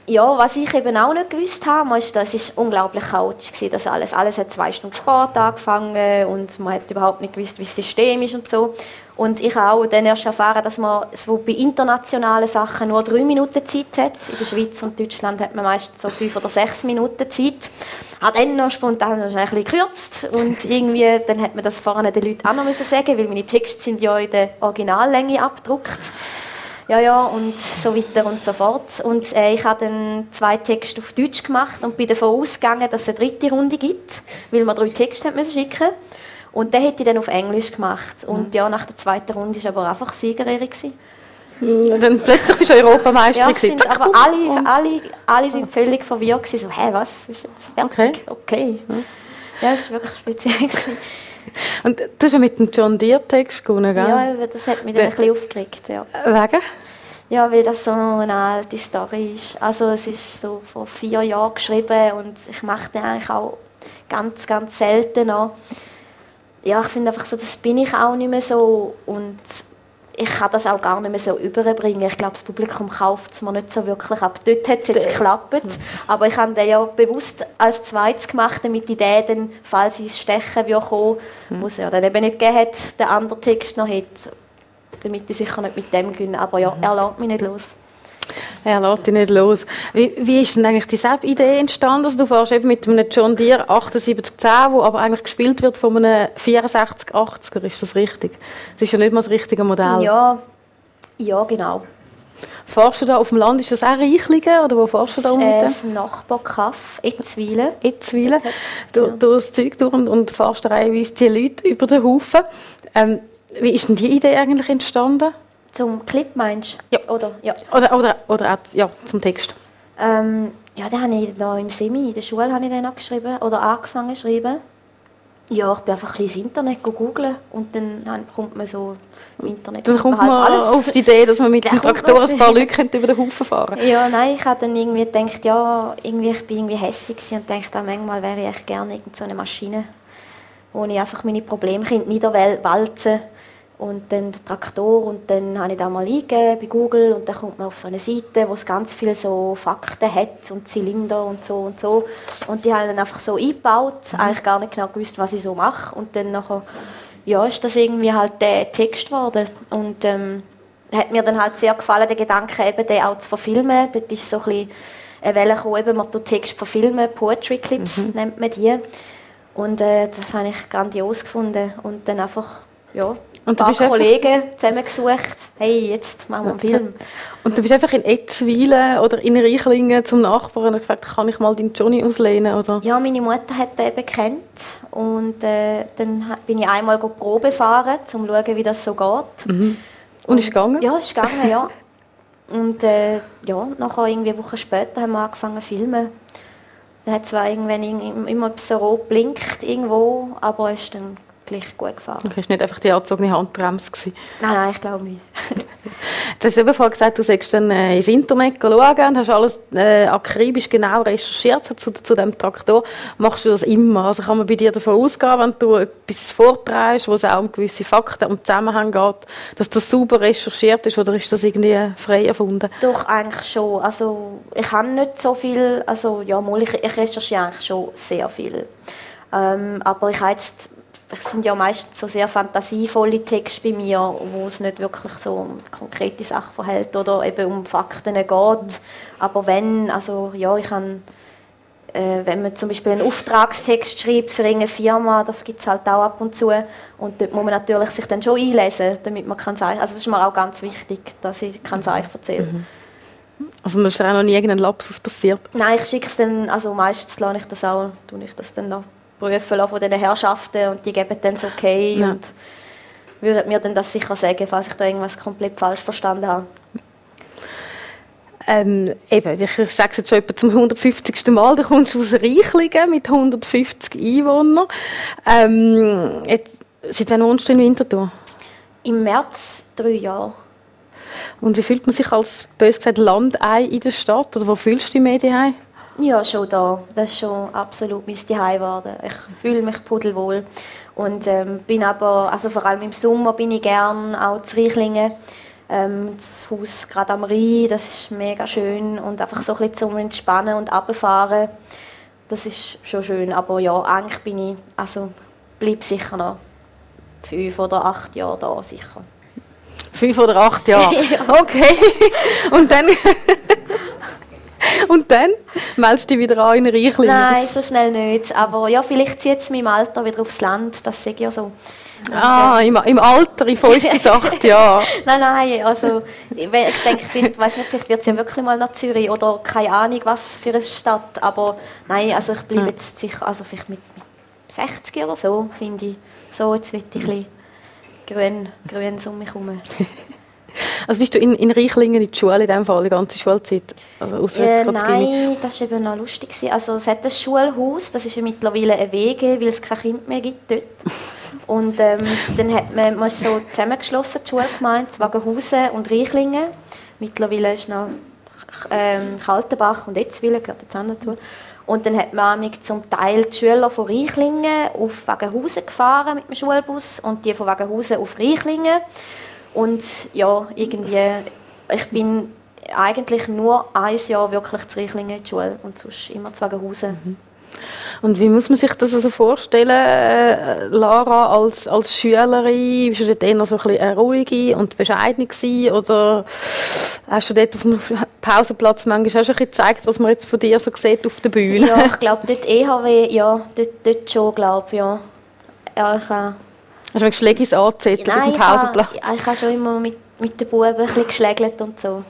ja, was ich eben auch nicht gewusst habe, ist, dass es unglaublich chaotisch war, das alles. Alles hat zwei Stunden Sport angefangen und man hat überhaupt nicht gewusst, wie das System ist und so. Und ich habe auch dann erst erfahren, dass man so bei internationalen Sachen nur drei Minuten Zeit hat. In der Schweiz und Deutschland hat man meistens so fünf oder sechs Minuten Zeit. Hat dann noch spontan noch ein bisschen gekürzt und irgendwie, dann hat man das vorne den Leuten auch noch sagen weil meine Texte sind ja in der Originallänge abgedruckt ja, ja, und so weiter und so fort. Und äh, ich habe dann zwei Texte auf Deutsch gemacht und bin davon ausgegangen, dass es eine dritte Runde gibt, weil wir drei Texte müssen schicken Und den hätte ich dann auf Englisch gemacht. Und ja, nach der zweiten Runde war aber einfach Siegerehrung. Und dann plötzlich bist du Europameister. Ja, sind aber alle, alle, alle sind völlig verwirrt. So, hä, was? Ist jetzt fertig? Okay. okay. Ja, es war wirklich speziell. <laughs> Und du hast ja mit dem John Deere Text gewonnen, gell? Ja, das hat mich dann ein bisschen aufgeregt, ja. Wegen? Ja, weil das so eine alte Story ist. Also es ist so vor vier Jahren geschrieben und ich mache den eigentlich auch ganz, ganz selten noch. Ja, ich finde einfach so, das bin ich auch nicht mehr so und ich kann das auch gar nicht mehr so überbringen. Ich glaube, das Publikum kauft es mir nicht so wirklich ab. Dort hat es jetzt geklappt, mhm. aber ich habe den ja bewusst als zweites gemacht, damit die Idee dann, falls ich stechen würde, kommen, mhm. muss er dann eben nicht gegeben hat, den anderen Text noch hat, damit ich sicher nicht mit dem gewinne. Aber ja, mhm. er lässt mich nicht los. Er lässt dich nicht los. Wie, wie ist denn eigentlich die Idee entstanden? Also du fährst eben mit einem John Deere 7810, der aber eigentlich gespielt wird von einem 6480er, ist das richtig? Das ist ja nicht mal das richtige Modell. Ja, ja genau. Fährst du da auf dem Land, ist das auch Reichlingen oder wo fährst du da mit Das ist ein Nachbarkaff, Etzwilen. Etzwilen, du, ja. du das Zeug durch und, und fährst da reihenweise die Leute über den Haufen. Ähm, wie ist denn die Idee eigentlich entstanden? Zum Clip meinst du? Ja. Oder, ja. oder, oder, oder auch ja, zum Text? Ähm, ja, den habe ich noch im Semi, in der Schule habe ich den geschrieben oder angefangen zu schreiben. Ja, ich bin einfach ein bisschen ins Internet googeln und dann kommt man so im Internet. Dann kommt man, halt alles. auf die Idee, dass man mit dem Traktor ein paar Leute über den Haufen fahren Ja, nein, ich habe dann irgendwie gedacht, ja, irgendwie, ich bin irgendwie hässlich und dachte, manchmal wäre ich gerne so eine Maschine, wo ich einfach meine Probleme niederwalzen könnte und dann der Traktor und dann habe ich da mal eingegeben bei Google und dann kommt man auf so eine Seite, wo es ganz viele so Fakten hat und Zylinder und so und so. Und die haben dann einfach so eingebaut, mhm. eigentlich gar nicht genau gewusst, was ich so mache. Und dann nachher, ja, ist das irgendwie halt der Text geworden. Und ähm, hat mir dann halt sehr gefallen, der Gedanke eben, den auch zu verfilmen, dort ist so ein bisschen eine Welle gekommen, eben, man Text verfilmen, Poetry Clips mhm. nennt man die. Und äh, das habe ich grandios gefunden. Und dann einfach, ja, und ein paar Kollegen zusammengesucht, hey, jetzt machen wir einen Film. Und du bist einfach in Etzwilen oder in Reichlingen zum Nachbarn und gefragt, kann ich mal deinen Johnny auslehnen? Oder? Ja, meine Mutter hat den eben kennt und äh, dann bin ich einmal Probe fahren, um zu schauen, wie das so geht. Mhm. Und, ist gegangen? Ja, ist gegangen, ja. Und äh, ja, nachher irgendwie eine Woche später haben wir angefangen zu filmen. Dann hat zwar irgendwann immer so rot blinkt irgendwo, aber es ist dann gleich gut gefahren. Du warst nicht einfach die angezogene Handbremse. Gewesen. Nein, nein, ich glaube nicht. <laughs> Du hast eben vorhin gesagt, du sagst dann äh, ins Internet schauen und hast alles äh, akribisch genau recherchiert zu, zu dem Traktor. Machst du das immer? Also kann man bei dir davon ausgehen, wenn du etwas vorträgst, wo es auch um gewisse Fakten und Zusammenhänge geht, dass das sauber recherchiert ist oder ist das irgendwie frei erfunden? Doch, eigentlich schon. Also ich habe nicht so viel, also ja, mal, ich, ich recherchiere eigentlich schon sehr viel. Ähm, aber ich habe jetzt es sind ja meistens so sehr fantasievolle Texte bei mir, wo es nicht wirklich so um konkrete Sachen verhält oder eben um Fakten geht. Aber wenn, also ja, ich kann, äh, wenn man zum Beispiel einen Auftragstext schreibt für eine Firma, das gibt es halt auch ab und zu und dort muss man natürlich sich dann schon einlesen, damit man kann sagen, also das ist mir auch ganz wichtig, dass ich kann sagen erzähle. Mhm. Also mir ist auch noch nie irgendein Lapsus passiert? Nein, ich schicke es dann, also meistens lasse ich das auch, tue ich das dann noch prüfen lassen von diesen Herrschaften und die geben dann das okay ja. und würden mir dann das sicher sagen, falls ich da irgendwas komplett falsch verstanden habe. Ähm, eben, ich sage es jetzt schon etwa zum 150. Mal, du kommst aus Reichlingen mit 150 Einwohnern. Ähm, jetzt, seit wann wohnst du in Winterthur? Im März drei Jahre. Und wie fühlt man sich als, bös gesagt, Landei in der Stadt? Oder wo fühlst du dich mehr daheim? Ja, schon da. Das ist schon absolut mein Zuhause geworden. Ich fühle mich pudelwohl. Und ähm, bin aber, also vor allem im Sommer bin ich gerne auch zu Reichlingen. Ähm, das Haus gerade am Rhein, das ist mega schön. Und einfach so ein bisschen zum Entspannen und runterfahren, das ist schon schön. Aber ja, eigentlich bin ich, also bleibe sicher noch fünf oder acht Jahre da, sicher. Fünf oder acht Jahre? ja. <laughs> Okay. Und dann... <laughs> <laughs> Und dann meldest du dich wieder an in Reichlingen? Nein, so schnell nicht. Aber ja, vielleicht zieht es meinem Alter wieder aufs Land, das sehe ich ja so. Und, ah, äh, im, im, Alter, in fünf bis <laughs> acht Jahren? nein, nein, also ich denke, vielleicht, weiß nicht, vielleicht wird es ja wirklich mal nach Zürich oder keine Ahnung, was für eine Stadt, aber nein, also ich bleibe jetzt sicher, also vielleicht mit, mit 60 oder so, finde ich, so, jetzt will ich ein bisschen grün, grün um mich herum. <laughs> Also bist du in, in Reichlingen in der Schule in dem Fall, die ganze Schulzeit? Also äh, nein, das war eben noch lustig. Also es hat ein Schulhaus, das ist ja mittlerweile ein Wege, weil es kein Kind mehr gibt dort. <laughs> Und ähm, dann hat man, man so zusammengeschlossen, die Schulgemeinde, Wagenhausen und Reichlingen. Mittlerweile ist noch ähm, Kaltenbach und Etzwil, gehört jetzt auch dazu. Und dann hat man zum Teil die Schüler von Reichlingen auf Wagenhausen gefahren mit dem Schulbus und die von Wagenhausen auf Reichlingen. Und ja, irgendwie, ich bin eigentlich nur ein Jahr wirklich zu Reichlingen in die Schule und sonst immer zu Wagenhausen. Mhm. Und wie muss man sich das also vorstellen, äh, Lara, als, als Schülerin? Bist du dort eher so ein bisschen ruhige und bescheiden gewesen, oder hast du dort auf dem Pausenplatz manchmal auch schon gezeigt, was man jetzt von dir so sieht auf der Bühne? Ja, ich glaube, dort EHW, ja, dort, dort schon, glaube ja. ja ich, äh, Hast du Schlägis angezettelt auf dem Pausenplatz? Ich, ich habe schon immer mit, mit den Buben ein geschlägelt und so.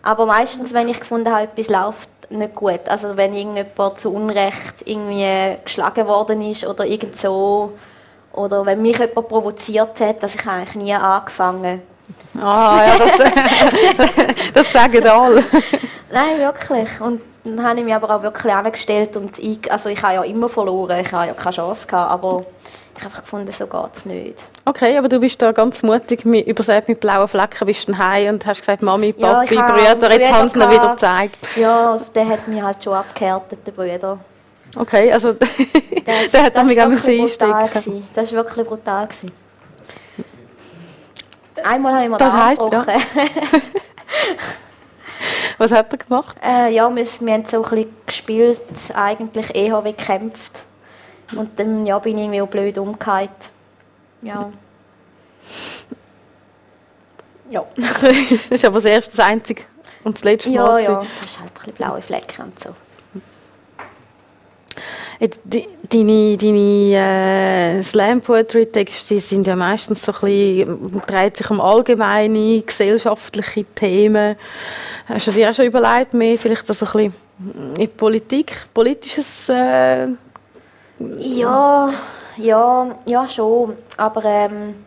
Aber meistens, wenn ich gefunden habe, etwas läuft nicht gut, also wenn irgendjemand zu Unrecht irgendwie geschlagen worden ist oder irgend so, oder wenn mich jemand provoziert hat, dass ich eigentlich nie angefangen Ah, ja, das, <laughs> <laughs> das sagen alle. Nein, wirklich. Und dann habe ich mich aber auch wirklich angestellt und ich, also ich habe ja immer verloren, ich habe ja keine Chance gehabt, aber ich habe einfach gefunden, so geht es nicht. Okay, aber du bist da ganz mutig, übersät mit blauen Flecken, bist dann heim und hast gesagt, Mami, Papi, ja, Brüder, jetzt haben sie ihn wieder gezeigt. Ja, der hat mich halt schon abgehärtet, der Brüder. Okay, also <laughs> der, der hat mich auch einstecken. Das war wirklich brutal. Gewesen. Einmal habe ich mir das heisst, ja. <laughs> Was hat er gemacht? Äh, ja, wir, wir haben so ein bisschen gespielt, eigentlich eher wie gekämpft. Und dann ja, bin ich irgendwie auch blöd umgekehrt. Ja. Ja. <laughs> das ist aber das erste, das einzige und das letzte ja, Mal. Ja, ja. Das ist halt ein bisschen blaue Flecken und so. Jetzt, deine deine äh, Slam-Poetry-Texte sind ja meistens so ein bisschen, dreht sich um allgemeine gesellschaftliche Themen. Hast du dir auch schon überlegt, mehr vielleicht so ein bisschen in Politik, politisches äh, ja, ja, ja schon. Aber ähm,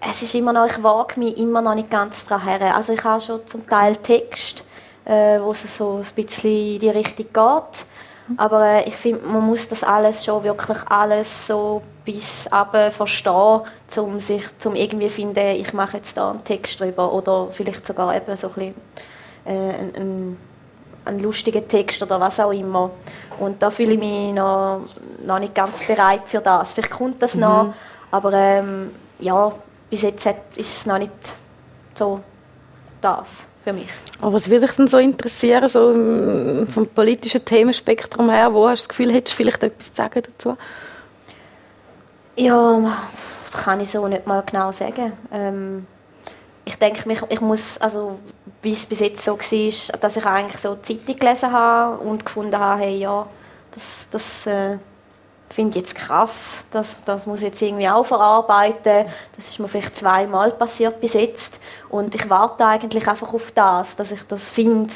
es ist immer noch, ich wage mich immer noch nicht ganz daran. Also ich habe schon zum Teil Text, äh, wo es so ein bisschen in die Richtung geht. Aber äh, ich finde, man muss das alles schon wirklich alles so bis ab verstehen, um sich, zum irgendwie finden, ich mache jetzt da einen Text drüber oder vielleicht sogar eben so ein bisschen, äh, ein, ein, einen lustigen Text oder was auch immer. Und da fühle ich mich noch, noch nicht ganz bereit für das. Vielleicht kommt das mhm. noch, aber ähm, ja, bis jetzt ist es noch nicht so das für mich. Aber was würde dich denn so interessieren, so vom politischen Themenspektrum her? Wo hast du das Gefühl, hättest du vielleicht etwas zu sagen dazu? Ja, kann ich so nicht mal genau sagen. Ähm, ich denke, ich, ich muss, also wie es bis jetzt so war, dass ich eigentlich so die Zeitung gelesen habe und gefunden habe, hey, ja, das, das äh, finde jetzt krass, das, das muss ich jetzt irgendwie auch verarbeiten. Das ist mir vielleicht zweimal passiert bis jetzt und ich warte eigentlich einfach auf das, dass ich das finde,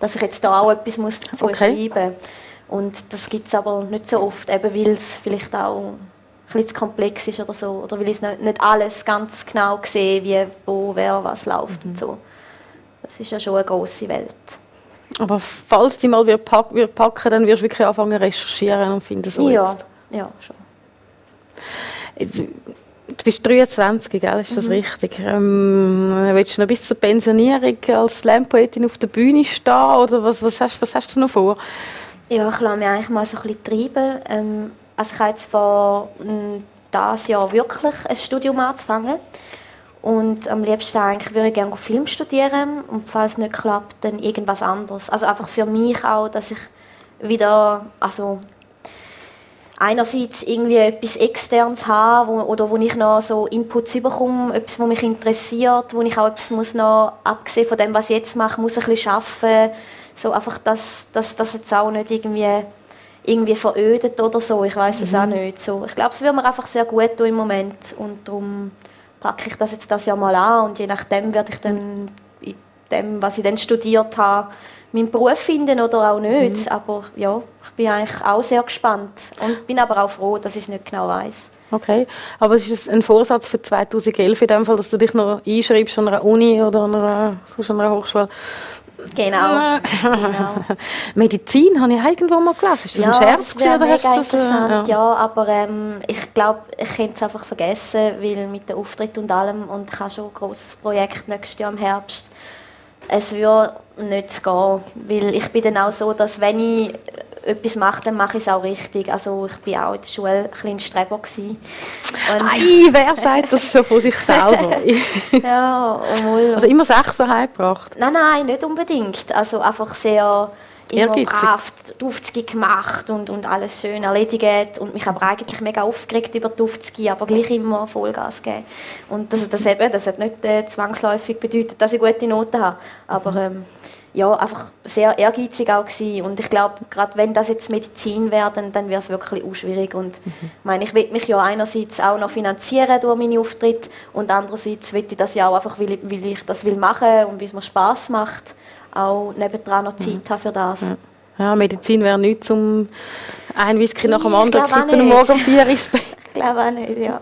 dass ich jetzt da auch etwas muss dazu okay. schreiben und das gibt es aber nicht so oft, eben weil es vielleicht auch bisschen zu komplex ist oder so oder weil ich nicht, nicht alles ganz genau sehe, wie wo wer was läuft mhm. und so. Das ist ja schon eine große Welt. Aber falls die mal packen, packen dann wirst du wirklich anfangen recherchieren und finden so ja. jetzt. Ja, schon. Jetzt, du bist 23, gell? ist das mhm. richtig? Ähm, willst du noch bis zur Pensionierung als Slam-Poetin auf der Bühne stehen oder was, was, hast, was hast du noch vor? Ja, ich lasse mich eigentlich mal so ein bisschen treiben. Ähm, also ich habe jetzt vor dieses Jahr wirklich ein Studium anzufangen. Und am liebsten eigentlich würde ich gerne Film studieren und falls es nicht klappt, dann irgendwas anderes. Also einfach für mich auch, dass ich wieder, also einerseits irgendwie etwas Externes habe wo, oder wo ich noch so Inputs bekomme, etwas, was mich interessiert, wo ich auch etwas muss noch, abgesehen von dem, was ich jetzt mache, muss ein bisschen arbeiten. So einfach, dass, dass das jetzt auch nicht irgendwie, irgendwie verödet oder so. Ich weiß es mhm. auch nicht. So, ich glaube, es wird mir einfach sehr gut tun im Moment und darum packe ich das jetzt das Jahr mal an und je nachdem werde ich dann in dem, was ich dann studiert habe, meinen Beruf finden oder auch nicht. Mhm. Aber ja, ich bin eigentlich auch sehr gespannt und bin aber auch froh, dass ich es nicht genau weiß. Okay, aber ist es ein Vorsatz für 2011 in dem Fall, dass du dich noch einschreibst an einer Uni oder an einer, an einer Hochschule? Genau. genau. <laughs> Medizin habe ich irgendwo mal gelesen. Ist das ja, ein Scherz? Das oder hast das, interessant, ja. ja aber ähm, ich glaube, ich könnte es einfach vergessen, weil mit dem Auftritt und allem und ich habe schon ein grosses Projekt nächstes Jahr im Herbst es würde nicht gehen, weil ich bin dann auch so, dass wenn ich etwas mache, dann mache ich es auch richtig. Also ich war auch in der Schule ein bisschen Streber gewesen. Ei, wer sagt das schon von sich selber? <laughs> ja, obwohl. Also immer Sechser heimgebracht? Nein, nein, nicht unbedingt. Also einfach sehr immer brav die 50 gemacht und, und alles schön erledigt und mich aber eigentlich mega aufgeregt über die 50, aber gleich immer Vollgas gegeben. Und das, das, eben, das hat nicht äh, zwangsläufig bedeutet, dass ich gute Noten habe, aber ähm, ja, einfach sehr ehrgeizig auch gewesen. und ich glaube, gerade wenn das jetzt Medizin wäre, dann, dann wäre es wirklich auch schwierig und mhm. ich meine, ich will mich ja einerseits auch noch finanzieren durch meine Auftritte und andererseits will ich das ja auch einfach, weil ich, weil ich das will machen und weil es mir Spaß macht auch nebendran noch Zeit haben für das. Ja. ja Medizin wäre nichts zum ein Whisky nach dem anderen kippen und morgen um vier ins Bett. <laughs> ich glaube auch nicht, ja.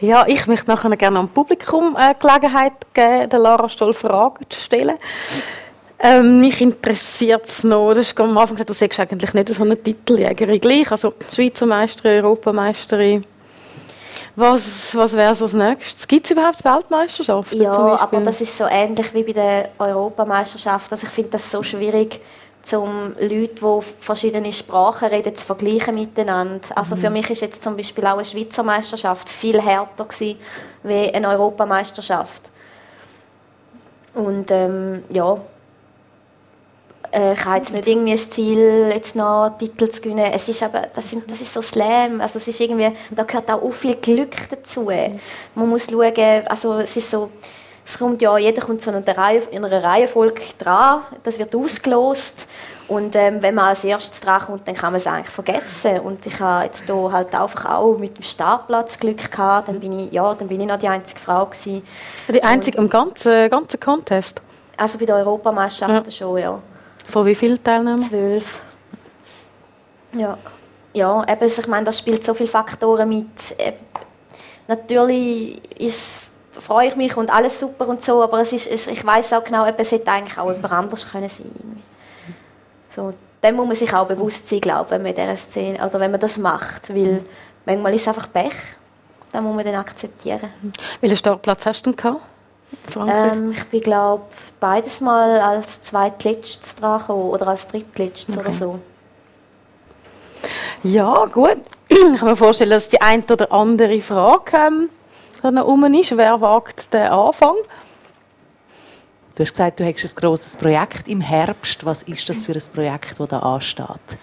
Ja, ich möchte nachher gerne am Publikum äh, Gelegenheit geben, der Lara Stoll Fragen zu stellen. Ähm, mich interessiert es noch, du hast am Anfang gesagt, du sagst eigentlich nicht so eine Titeljägerin gleich, also Schweizer Meisterin, Europameisterin. Was, was wäre so das Nächste? Gibt es überhaupt Weltmeisterschaften? Ja, aber das ist so ähnlich wie bei der Europameisterschaft. Also ich finde das so schwierig, um Leute, die verschiedene Sprachen reden, zu vergleichen miteinander. Also für mhm. mich ist jetzt zum Beispiel auch eine Schweizer Meisterschaft viel härter gewesen, wie eine Europameisterschaft. Und ähm, ja, äh, ich habe jetzt nicht irgendwie das Ziel, jetzt noch Titel zu gewinnen. Es ist aber, das, sind, das ist so Slam, also es ist irgendwie, da gehört auch viel Glück dazu. Man muss schauen, also es ist so, es kommt ja, jeder kommt so in einer, Reihe, in einer Reihenfolge dran, das wird ausgelost und ähm, wenn man als erstes dran kommt, dann kann man es eigentlich vergessen. Und ich habe jetzt hier halt einfach auch mit dem Startplatz Glück gehabt. Dann bin ich, ja, dann bin ich noch die einzige Frau gewesen. Die einzige und, im ganzen, ganzen Contest? Also bei der Europameisterschaft ja. schon, ja. Von wie vielen Teilnehmern? Zwölf. Ja. Ja, eben, ich meine, da spielt so viele Faktoren mit. Natürlich ist, freue ich mich und alles super und so, aber es ist, es, ich weiß auch genau, es hätte eigentlich auch jemand anders können sein So, dem muss man sich auch bewusst sein, glaube wenn man in Szene, oder wenn man das macht, weil manchmal ist es einfach Pech, das muss man dann akzeptieren. Welchen Startplatz hast du denn gehabt? Ähm, ich bin glaube beides mal als zweitletztes dran oder als drittletztes okay. oder so. Ja, gut. <clears throat> Ich kann mir vorstellen, dass die eine oder andere Frage ähm, um ist. Wer wagt den Anfang? Du hast gesagt, du hättest ein grosses Projekt im Herbst. Was ist das für ein Projekt, das da ansteht?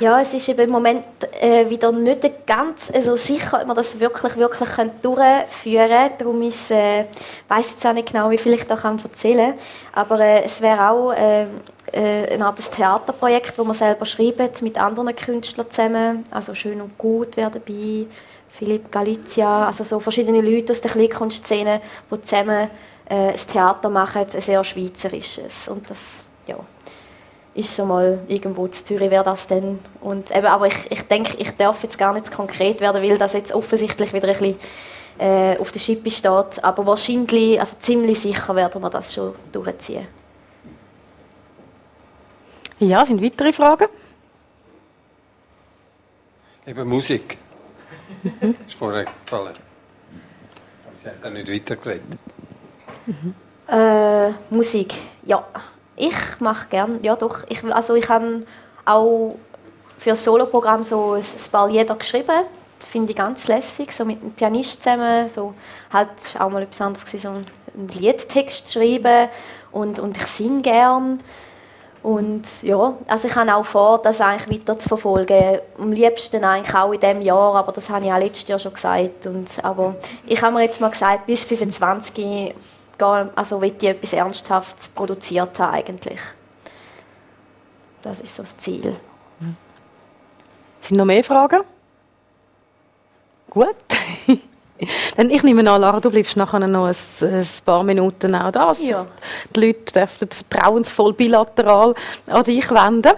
Ja, es ist im Moment äh, wieder nicht ganz also sicher, ob wir das wirklich, wirklich durchführen können. Darum ist, äh, weiß jetzt auch nicht genau, wie viel ich da kann erzählen kann. Aber äh, es wäre auch äh, äh, eine Art Theaterprojekt, das wir selber schreiben, mit anderen Künstlern zusammen. Also «Schön und gut» wäre dabei, Philipp Galizia, also so verschiedene Leute aus der Kleinkunstszene, die zusammen äh, das Theater machen, ein sehr schweizerisches. Und das, ist so mal irgendwo in Zürich wäre das dann. Und eben, aber ich, ich denke, ich darf jetzt gar nicht konkret werden, weil das jetzt offensichtlich wieder ein bisschen äh, auf der Schippe steht. Aber wahrscheinlich, also ziemlich sicher werden wir das schon durchziehen. Ja, sind weitere Fragen? Eben Musik. <laughs> Ist vorher gefallen. Sie hat dann nicht weitergeredet. Mhm. Äh, Musik, ja. Ich mache gerne, ja doch. Ich, also ich habe auch für das Soloprogramm so ein, paar Lieder geschrieben. Das finde ich ganz lässig, so mit einem Pianist zusammen. So, halt auch mal etwas anderes, so einen Liedtext schreiben. Und, und ich singe gerne. Und ja, also ich habe auch vor, das eigentlich weiter zu verfolgen. Am liebsten eigentlich auch in diesem Jahr, aber das habe ich auch letztes Jahr schon gesagt. Und, aber ich habe mir jetzt mal gesagt, bis 25 also will ich etwas Ernsthaftes produziert haben eigentlich. Das ist so das Ziel. Sind noch mehr Fragen? Gut. <laughs> Dann ich nehme an, Lara, du bleibst nachher noch ein, ein paar Minuten auch da. Ja. Die Leute dürfen vertrauensvoll bilateral an dich wenden.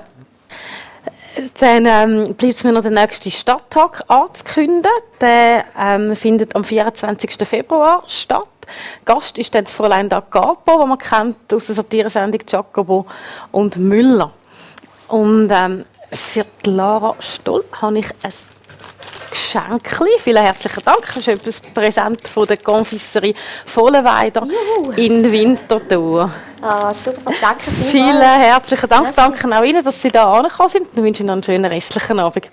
Dann ähm, bleibt es mir noch den nächsten Stadttag anzukündigen. Der ähm, findet am 24. Februar statt. Gast ist dann das Fräulein da Capo, das man kennt aus der Satiresendung Jacobo und Müller. Und ähm, für die Lara Stoll habe ich ein Geschenkli. Vielen herzlichen Dank. Das ist etwas Präsent von der Konfisserie Vollenweider in Winterthur. Ah, super, danke vielmals. Vielen herzlichen Dank. Danke auch Ihnen, dass Sie da angekommen sind. Ich wünsche Ihnen einen schönen restlichen Abend.